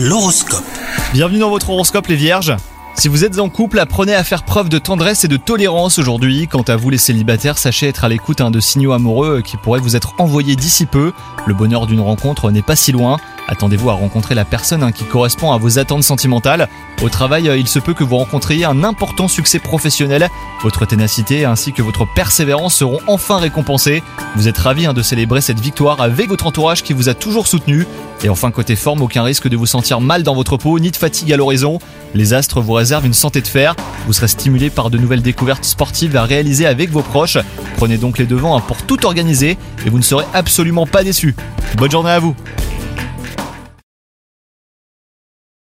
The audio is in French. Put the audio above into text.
L'horoscope. Bienvenue dans votre horoscope les vierges. Si vous êtes en couple, apprenez à faire preuve de tendresse et de tolérance aujourd'hui. Quant à vous les célibataires, sachez être à l'écoute hein, de signaux amoureux qui pourraient vous être envoyés d'ici peu. Le bonheur d'une rencontre n'est pas si loin. Attendez-vous à rencontrer la personne hein, qui correspond à vos attentes sentimentales. Au travail, euh, il se peut que vous rencontriez un important succès professionnel. Votre ténacité ainsi que votre persévérance seront enfin récompensées. Vous êtes ravis hein, de célébrer cette victoire avec votre entourage qui vous a toujours soutenu. Et enfin, côté forme, aucun risque de vous sentir mal dans votre peau, ni de fatigue à l'horizon. Les astres vous réservent une santé de fer. Vous serez stimulé par de nouvelles découvertes sportives à réaliser avec vos proches. Prenez donc les devants hein, pour tout organiser et vous ne serez absolument pas déçus. Bonne journée à vous